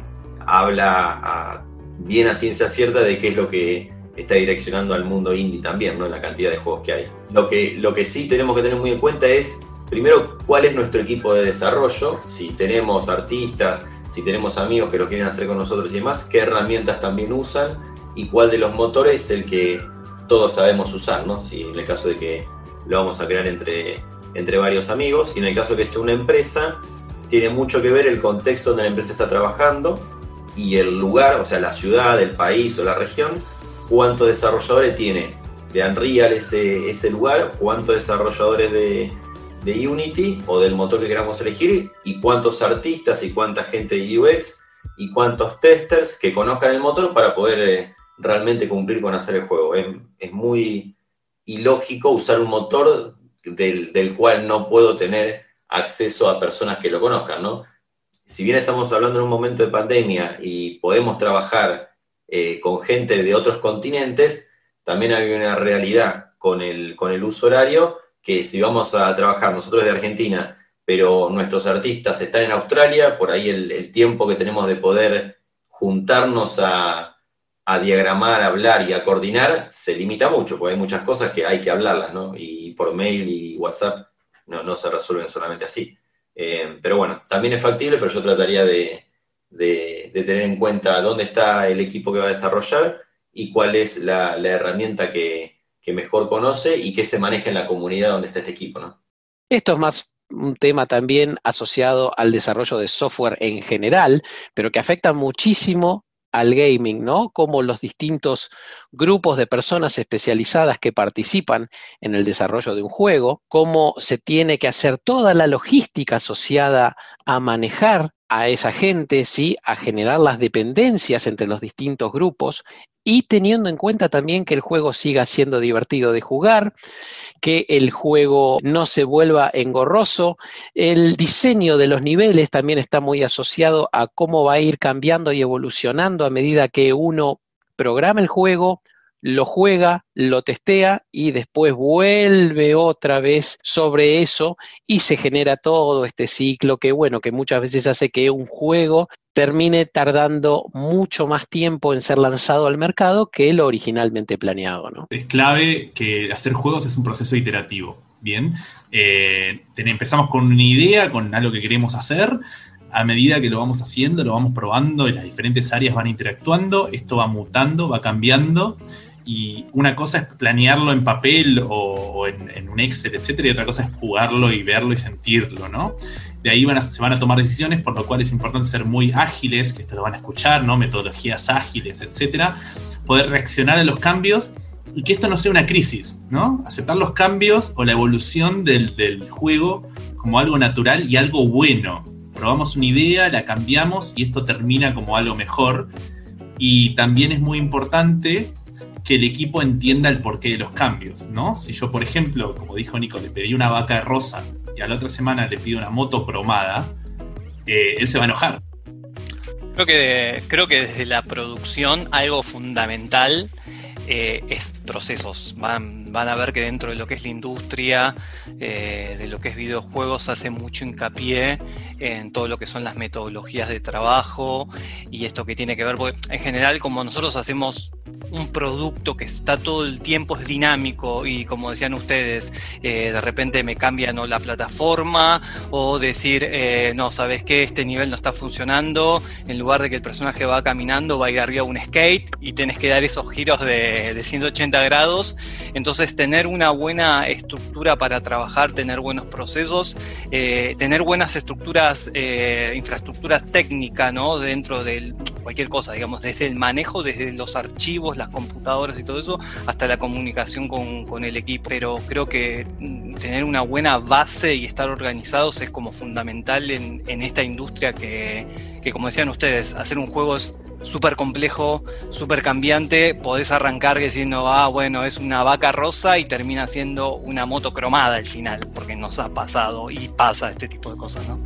habla bien a ciencia cierta de qué es lo que está direccionando al mundo indie también, ¿no? La cantidad de juegos que hay. Lo que, lo que sí tenemos que tener muy en cuenta es, primero, cuál es nuestro equipo de desarrollo, si tenemos artistas, si tenemos amigos que lo quieren hacer con nosotros y demás, qué herramientas también usan y cuál de los motores es el que todos sabemos usar, ¿no? Si en el caso de que lo vamos a crear entre, entre varios amigos y en el caso de que sea una empresa, tiene mucho que ver el contexto donde la empresa está trabajando y el lugar, o sea, la ciudad, el país o la región, cuántos desarrolladores tiene de Unreal ese, ese lugar, cuántos desarrolladores de, de Unity o del motor que queramos elegir y cuántos artistas y cuánta gente de UX y cuántos testers que conozcan el motor para poder eh, realmente cumplir con hacer el juego. Es, muy ilógico usar un motor del, cual no puedo tener acceso a personas que lo conozcan, ¿no? Si bien estamos hablando en un momento de pandemia y podemos trabajar eh, con gente de otros continentes, también hay una realidad con el, con el uso horario que si vamos a trabajar nosotros de Argentina, pero nuestros artistas están en Australia, por ahí el, tiempo que tenemos de poder juntarnos a, diagramar, a hablar y a coordinar se limita mucho, porque hay muchas cosas que hay que hablarlas, ¿no? Y por mail y WhatsApp no, no se resuelven solamente así. Eh, pero bueno, también es factible, pero yo trataría de, tener en cuenta dónde está el equipo que va a desarrollar y cuál es la herramienta que, que mejor conoce y que se maneja en la comunidad donde está este equipo, ¿no? Esto es más un tema también asociado al desarrollo de software en general, pero que afecta muchísimo al gaming, ¿no? Como los distintos grupos de personas especializadas que participan en el desarrollo de un juego, cómo se tiene que hacer toda la logística asociada a manejar a esa gente, ¿sí? a generar las dependencias entre los distintos grupos y teniendo en cuenta también que el juego siga siendo divertido de jugar, que el juego no se vuelva engorroso. El diseño de los niveles también está muy asociado a cómo va a ir cambiando y evolucionando a medida que uno programa el juego, lo juega, lo testea y después vuelve otra vez sobre eso y se genera todo este ciclo que bueno, que muchas veces hace que un juego termine tardando mucho más tiempo en ser lanzado al mercado que lo originalmente planeado. ¿no? Es clave que hacer juegos es un proceso iterativo. Bien, eh, empezamos con una idea, con algo que queremos hacer, a medida que lo vamos haciendo, lo vamos probando y las diferentes áreas van interactuando, esto va mutando, va cambiando y una cosa es planearlo en papel o, en, un Excel, etcétera, y otra cosa es jugarlo y verlo y sentirlo, ¿no? De ahí se van a tomar decisiones, por lo cual es importante ser muy ágiles, que esto lo van a escuchar, ¿no? Metodologías ágiles, etcétera. Poder reaccionar a los cambios y que esto no sea una crisis, ¿no? Aceptar los cambios o la evolución del, del juego como algo natural y algo bueno. Probamos una idea, la cambiamos y esto termina como algo mejor. Y también es muy importante que el equipo entienda el porqué de los cambios, ¿no? Si yo, por ejemplo, como dijo Nico, le pedí una vaca rosa y a la otra semana le pido una moto cromada, eh, él se va a enojar. Creo que, creo que desde la producción algo fundamental eh, es procesos. Van a ver que dentro de lo que es la industria, eh, de lo que es videojuegos, hace mucho hincapié en todo lo que son las metodologías de trabajo y esto que tiene que ver, porque en general como nosotros hacemos un producto que está todo el tiempo es dinámico y como decían ustedes, eh, de repente me cambian la plataforma o decir, eh, no, sabes que este nivel no está funcionando, en lugar de que el personaje va caminando, va a ir arriba a un skate y tenés que dar esos giros de, 180 grados. Entonces tener una buena estructura para trabajar, tener buenos procesos, eh, tener buenas estructuras, infraestructuras técnicas, ¿no? Dentro de cualquier cosa, digamos, desde el manejo, desde los archivos, las computadoras y todo eso, hasta la comunicación con, el equipo. Pero creo que mm, tener una buena base y estar organizados es como fundamental en, esta industria que, como decían ustedes, hacer un juego es súper complejo, súper cambiante, podés arrancar diciendo, ah, bueno, es una vaca rosa y termina siendo una moto cromada al final, porque nos ha pasado y pasa este tipo de cosas, ¿no?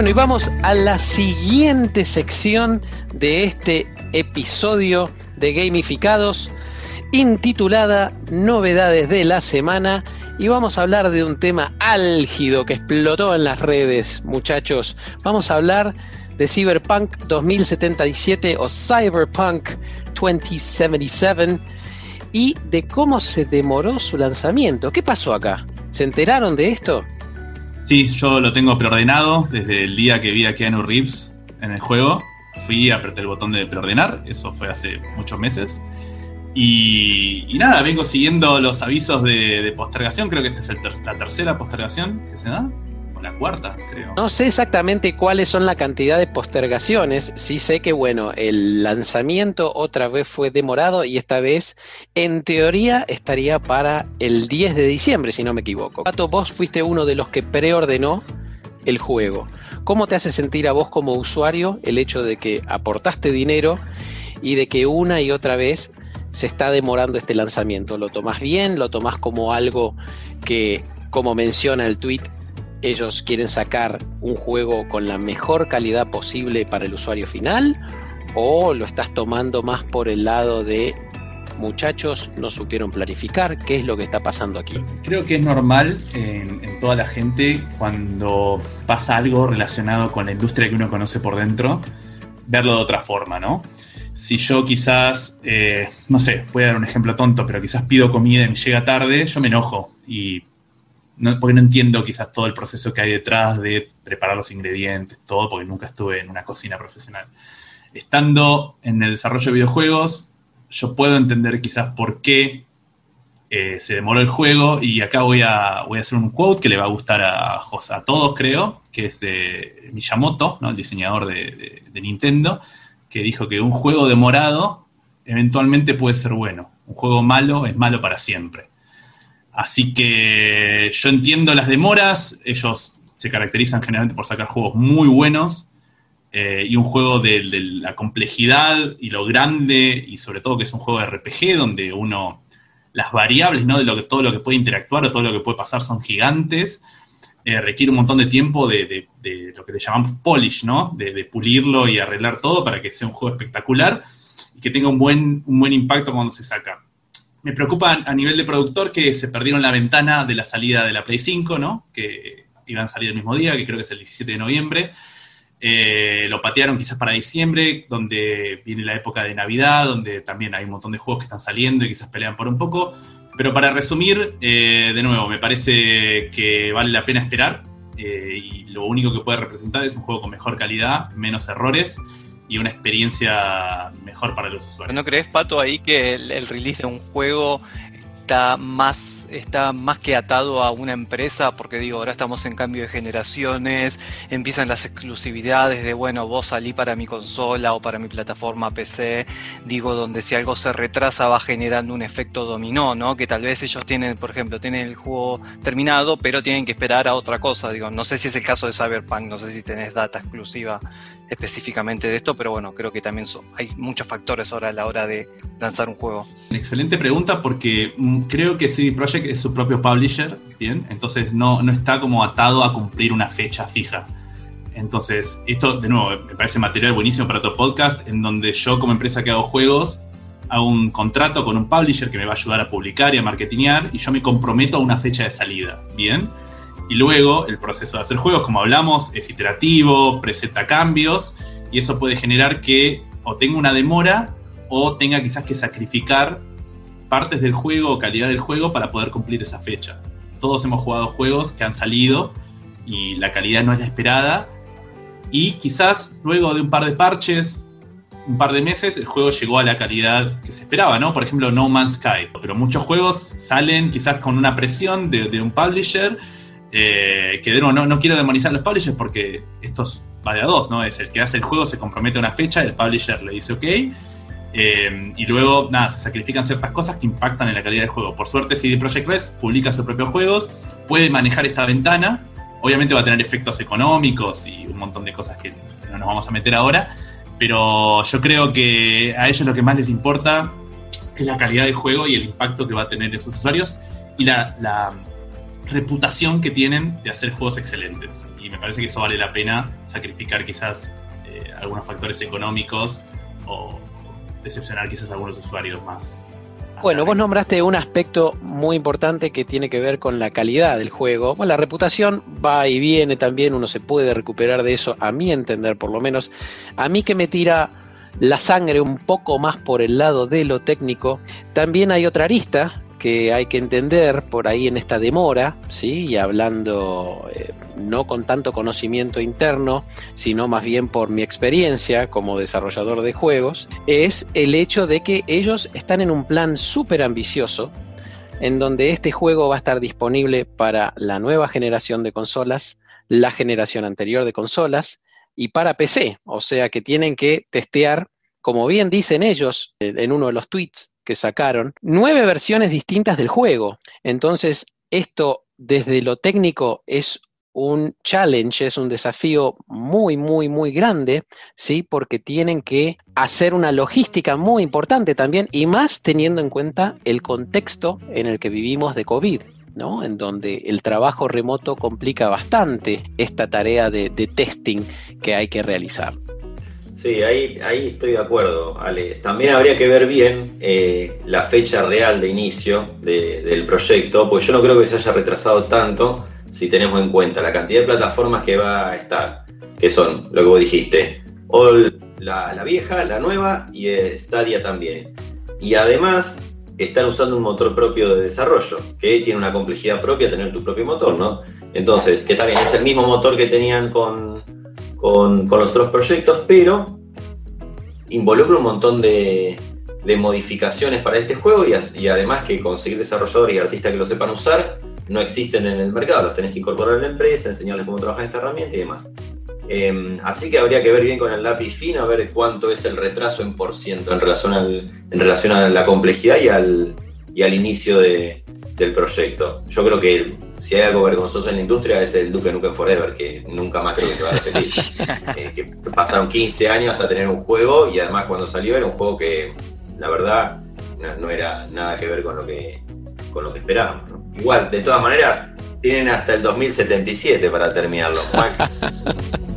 Bueno, y vamos a la siguiente sección de este episodio de Gamificados, intitulada Novedades de la Semana. Y vamos a hablar de un tema álgido que explotó en las redes, muchachos. Vamos a hablar de Cyberpunk 2077 o Cyberpunk 2077 y de cómo se demoró su lanzamiento. ¿Qué pasó acá? ¿Se enteraron de esto? Sí, yo lo tengo preordenado desde el día que vi a Keanu Reeves en el juego. Fui, apreté el botón de preordenar, eso fue hace muchos meses. Y, nada, vengo siguiendo los avisos de, postergación, creo que esta es la tercera postergación que se da la cuarta, creo. No sé exactamente cuáles son la cantidad de postergaciones. Sí sé que, bueno, el lanzamiento otra vez fue demorado y esta vez, en teoría, estaría para el 10 de diciembre, si no me equivoco. Pato, vos fuiste uno de los que preordenó el juego. ¿Cómo te hace sentir a vos como usuario el hecho de que aportaste dinero y de que una y otra vez se está demorando este lanzamiento? ¿Lo tomás bien? ¿Lo tomás como algo que, como menciona el tweet, ellos quieren sacar un juego con la mejor calidad posible para el usuario final o lo estás tomando más por el lado de muchachos no supieron planificar qué es lo que está pasando aquí. Creo que es normal en, toda la gente cuando pasa algo relacionado con la industria que uno conoce por dentro, verlo de otra forma, ¿no? Si yo quizás, eh, no sé, voy a dar un ejemplo tonto, pero quizás pido comida y me llega tarde, yo me enojo y porque no entiendo quizás todo el proceso que hay detrás de preparar los ingredientes, todo, porque nunca estuve en una cocina profesional. Estando en el desarrollo de videojuegos, yo puedo entender quizás por qué eh, se demoró el juego y acá voy a, voy a hacer un quote que le va a gustar a, a todos, creo, que es de Miyamoto, ¿no? el diseñador de Nintendo, que dijo que un juego demorado eventualmente puede ser bueno, un juego malo es malo para siempre. Así que yo entiendo las demoras, ellos se caracterizan generalmente por sacar juegos muy buenos eh, y un juego de, la complejidad y lo grande y sobre todo que es un juego de RPG donde uno, las variables ¿no? de lo que, todo lo que puede interactuar o todo lo que puede pasar son gigantes, eh, requiere un montón de tiempo de, lo que le llamamos polish, ¿no? de, pulirlo y arreglar todo para que sea un juego espectacular y que tenga un buen, un buen impacto cuando se saca. Me preocupa a nivel de productor que se perdieron la ventana de la salida de la Play 5, ¿no? Que iban a salir el mismo día, que creo que es el 17 de noviembre. Eh, lo patearon quizás para diciembre, donde viene la época de Navidad, donde también hay un montón de juegos que están saliendo y quizás pelean por un poco. Pero para resumir, eh, de nuevo, me parece que vale la pena esperar. Eh, y lo único que puede representar es un juego con mejor calidad, menos errores y una experiencia mejor para los usuarios. ¿No crees, Pato, ahí que el, release de un juego está más, está más que atado a una empresa? Porque digo, ahora estamos en cambio de generaciones, empiezan las exclusividades de, bueno, vos salí para mi consola o para mi plataforma PC, digo, donde si algo se retrasa va generando un efecto dominó, ¿no? Que tal vez ellos tienen, por ejemplo, tienen el juego terminado, pero tienen que esperar a otra cosa. Digo, no sé si es el caso de Cyberpunk, no sé si tenés data exclusiva específicamente de esto, pero bueno, creo que también hay muchos factores ahora a la hora de lanzar un juego. Excelente pregunta porque mm, creo que CD Projekt es su propio publisher, ¿bien? Entonces no, no está como atado a cumplir una fecha fija. Entonces, esto de nuevo me parece material buenísimo para otro podcast, en donde yo como empresa que hago juegos, hago un contrato con un publisher que me va a ayudar a publicar y a marketingear y yo me comprometo a una fecha de salida, ¿bien? Y luego el proceso de hacer juegos, como hablamos, es iterativo, presenta cambios y eso puede generar que o tenga una demora o tenga quizás que sacrificar partes del juego o calidad del juego para poder cumplir esa fecha. Todos hemos jugado juegos que han salido y la calidad no es la esperada y quizás luego de un par de parches, un par de meses, el juego llegó a la calidad que se esperaba, ¿no? Por ejemplo, No Man's Sky. Pero muchos juegos salen quizás con una presión de, de un publisher eh, que de nuevo, no, quiero demonizar a los publishers porque esto va de a dos, ¿no? Es el que hace el juego, se compromete a una fecha, el publisher le dice ok, eh, y luego, nada, se sacrifican ciertas cosas que impactan en la calidad del juego. Por suerte, CD Projekt Red publica sus propios juegos, puede manejar esta ventana, obviamente va a tener efectos económicos y un montón de cosas que no nos vamos a meter ahora, pero yo creo que a ellos lo que más les importa es la calidad del juego y el impacto que va a tener en sus usuarios y la reputación que tienen de hacer juegos excelentes. Y me parece que eso vale la pena sacrificar quizás eh, algunos factores económicos o decepcionar quizás a algunos usuarios más. Bueno, vos nombraste un aspecto muy importante que tiene que ver con la calidad del juego. Bueno, la reputación va y viene también, uno se puede recuperar de eso, a mi entender por lo menos. A mí que me tira la sangre un poco más por el lado de lo técnico, también hay otra arista que hay que entender por ahí en esta demora, ¿sí? y hablando eh, no con tanto conocimiento interno, sino más bien por mi experiencia como desarrollador de juegos, es el hecho de que ellos están en un plan súper ambicioso, en donde este juego va a estar disponible para la nueva generación de consolas, la generación anterior de consolas y para PC, o sea que tienen que testear, como bien dicen ellos eh, en uno de los tweets, que sacaron, nueve versiones distintas del juego. Entonces, esto desde lo técnico es un challenge, es un desafío muy, muy, muy grande, ¿sí? Porque tienen que hacer una logística muy importante también, y más teniendo en cuenta el contexto en el que vivimos de COVID. ¿no? en donde el trabajo remoto complica bastante esta tarea de, de testing que hay que realizar. Sí, ahí, ahí estoy de acuerdo, Ale. También habría que ver bien eh, la fecha real de inicio del proyecto, porque yo no creo que se haya retrasado tanto si tenemos en cuenta la cantidad de plataformas que va a estar, que son lo que vos dijiste, All, la, vieja, la nueva y Stadia también. Y además están usando un motor propio de desarrollo, que tiene una complejidad propia tener tu propio motor, ¿no? Entonces, que también es el mismo motor que tenían con, con, los otros proyectos, pero involucra un montón de, modificaciones para este juego y, además que conseguir desarrolladores y artistas que lo sepan usar no existen en el mercado, los tenés que incorporar en la empresa, enseñarles cómo trabajar esta herramienta y demás. Em, así que habría que ver bien con el lápiz fino, a ver cuánto es el retraso en por ciento en relación, en relación a la complejidad y al, y al inicio del proyecto. Yo creo que si hay algo vergonzoso en la industria es el Duke Nukem Forever, que nunca más creo que se va a repetir. Eh, que pasaron 15 años hasta tener un juego y además cuando salió era un juego que la verdad no, era nada que ver con lo que, con lo que esperábamos. Igual, de todas maneras, tienen hasta el 2077 para terminarlo.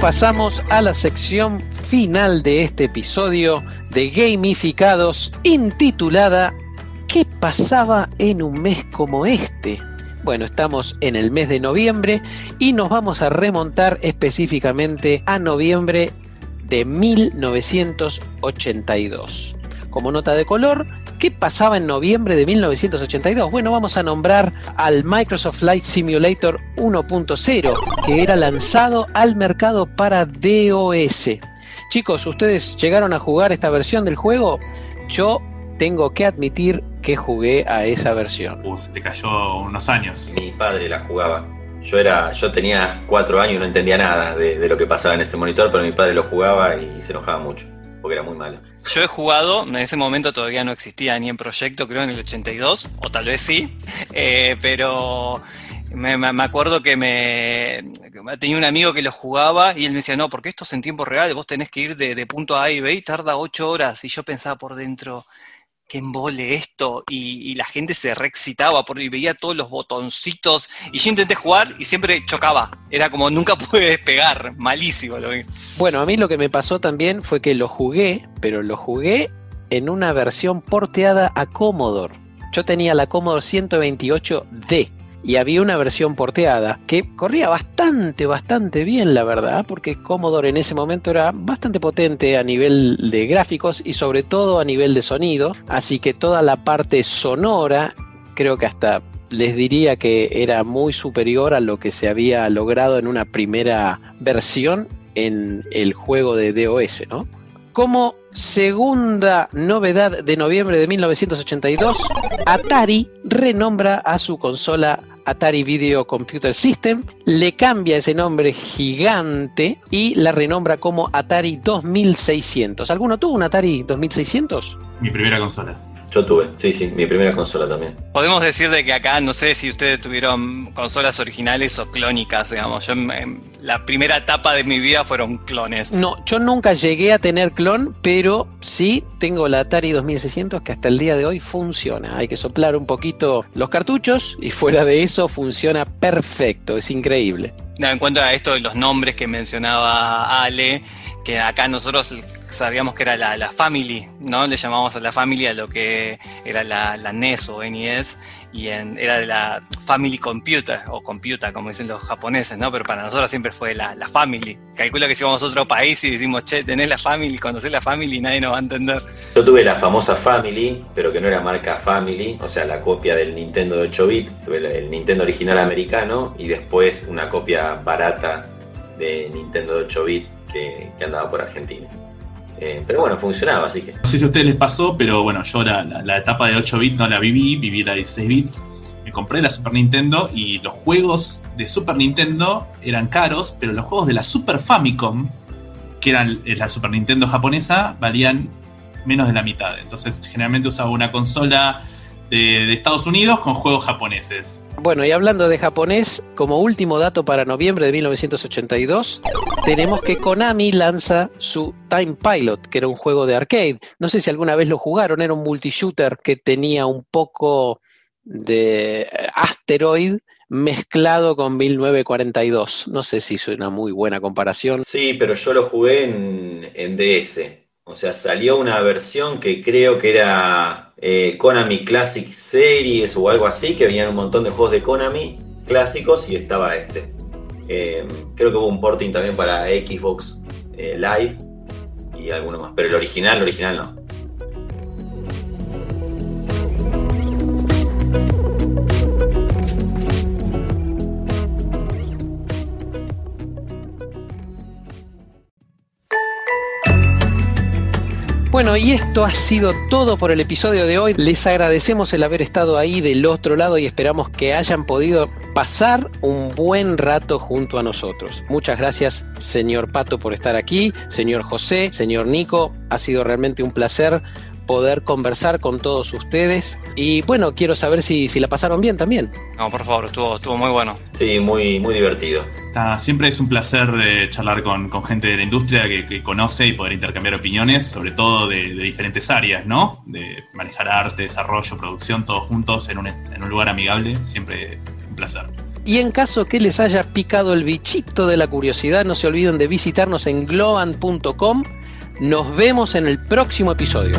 pasamos a la sección final de este episodio de Gamificados intitulada ¿Qué pasaba en un mes como este? Bueno, estamos en el mes de noviembre y nos vamos a remontar específicamente a noviembre de 1982. Como nota de color, ¿Qué pasaba en noviembre de 1982? Bueno, vamos a nombrar al Microsoft Flight Simulator 1.0, que era lanzado al mercado para DOS. Chicos, ¿ustedes llegaron a jugar esta versión del juego? Yo tengo que admitir que jugué a esa versión. Uh, se te cayó unos años. Mi padre la jugaba. Yo era, yo tenía cuatro años y no entendía nada de, de, lo que pasaba en ese monitor, pero mi padre lo jugaba y se enojaba mucho. Porque era muy malo. Yo he jugado, en ese momento todavía no existía ni en proyecto, creo en el 82, o tal vez sí, eh, pero me, acuerdo que me tenía un amigo que lo jugaba y él me decía, no, porque esto es en tiempo real, vos tenés que ir de, de punto A y B y tarda ocho horas. Y yo pensaba por dentro, que embole esto, y, la gente se reexcitaba porque veía todos los botoncitos, y yo intenté jugar y siempre chocaba, era como nunca pude despegar, malísimo lo vi. Bueno, a mí lo que me pasó también fue que lo jugué, pero lo jugué en una versión porteada a Commodore. Yo tenía la Commodore 128D y había una versión porteada que corría bastante, bastante bien, la verdad, porque Commodore en ese momento era bastante potente a nivel de gráficos y sobre todo a nivel de sonido, así que toda la parte sonora, creo que hasta les diría que era muy superior a lo que se había logrado en una primera versión en el juego de DOS. Como segunda novedad de noviembre de 1982, Atari renombra a su consola Atari Video Computer System, le cambia ese nombre gigante y la renombra como Atari 2600. ¿Alguno tuvo un Atari 2600? Mi primera consola. Yo tuve, sí, sí, mi primera consola también. Podemos decir de que acá, no sé si ustedes tuvieron consolas originales o clónicas, digamos. Yo, la primera etapa de mi vida fueron clones. No, yo nunca llegué a tener clon, pero sí tengo la Atari 2600 que hasta el día de hoy funciona. Hay que soplar un poquito los cartuchos y fuera de eso funciona perfecto, es increíble. En cuanto a esto de los nombres que mencionaba Ale, que acá nosotros sabíamos que era la, Family, ¿no? Le llamábamos a la Family a lo que era la, NES o NES y era de la Family Computer o Computer, como dicen los japoneses, ¿no? Pero para nosotros siempre fue la, Family. Calculo que si vamos a otro país y decimos, che, tenés la Family, conocés la Family, nadie nos va a entender. Yo tuve la famosa Family, pero que no era marca Family, o sea, la copia del Nintendo de 8 bit, tuve el Nintendo original americano y después una copia barata de Nintendo de 8 bit que andaba por Argentina. Eh, pero bueno, funcionaba, así que. No sé si a ustedes les pasó, pero bueno, yo la, etapa de 8 bits no la viví, viví la de 16 bits. Me compré la Super Nintendo y los juegos de Super Nintendo eran caros, pero los juegos de la Super Famicom, que eran la Super Nintendo japonesa, valían menos de la mitad. Entonces, generalmente usaba una consola de, Estados Unidos con juegos japoneses. Bueno, y hablando de japonés, como último dato para noviembre de 1982, tenemos que Konami lanza su Time Pilot, que era un juego de arcade. No sé si alguna vez lo jugaron, era un multi-shooter que tenía un poco de asteroid mezclado con 1942. No sé si es una muy buena comparación. Sí, pero yo lo jugué en, en DS. O sea, salió una versión que creo que era eh, Konami Classic Series o algo así, que venían un montón de juegos de Konami clásicos y estaba este. Eh, creo que hubo un porting también para Xbox eh, Live y alguno más, pero el original, el original no. Bueno, y esto ha sido todo por el episodio de hoy. Les agradecemos el haber estado ahí del otro lado y esperamos que hayan podido pasar un buen rato junto a nosotros. Muchas gracias, señor Pato, por estar aquí, señor José, señor Nico. Ha sido realmente un placer poder conversar con todos ustedes. Y bueno, quiero saber si, si la pasaron bien también. No, por favor, estuvo, estuvo muy bueno. Sí, muy, muy divertido. siempre es un placer de eh, charlar con, gente de la industria que, conoce y poder intercambiar opiniones, sobre todo de, diferentes áreas, ¿no? De manejar arte, desarrollo, producción, todos juntos en un, en un lugar amigable. Siempre un placer. Y en caso que les haya picado el bichito de la curiosidad, no se olviden de visitarnos en globan.com. Nos vemos en el próximo episodio.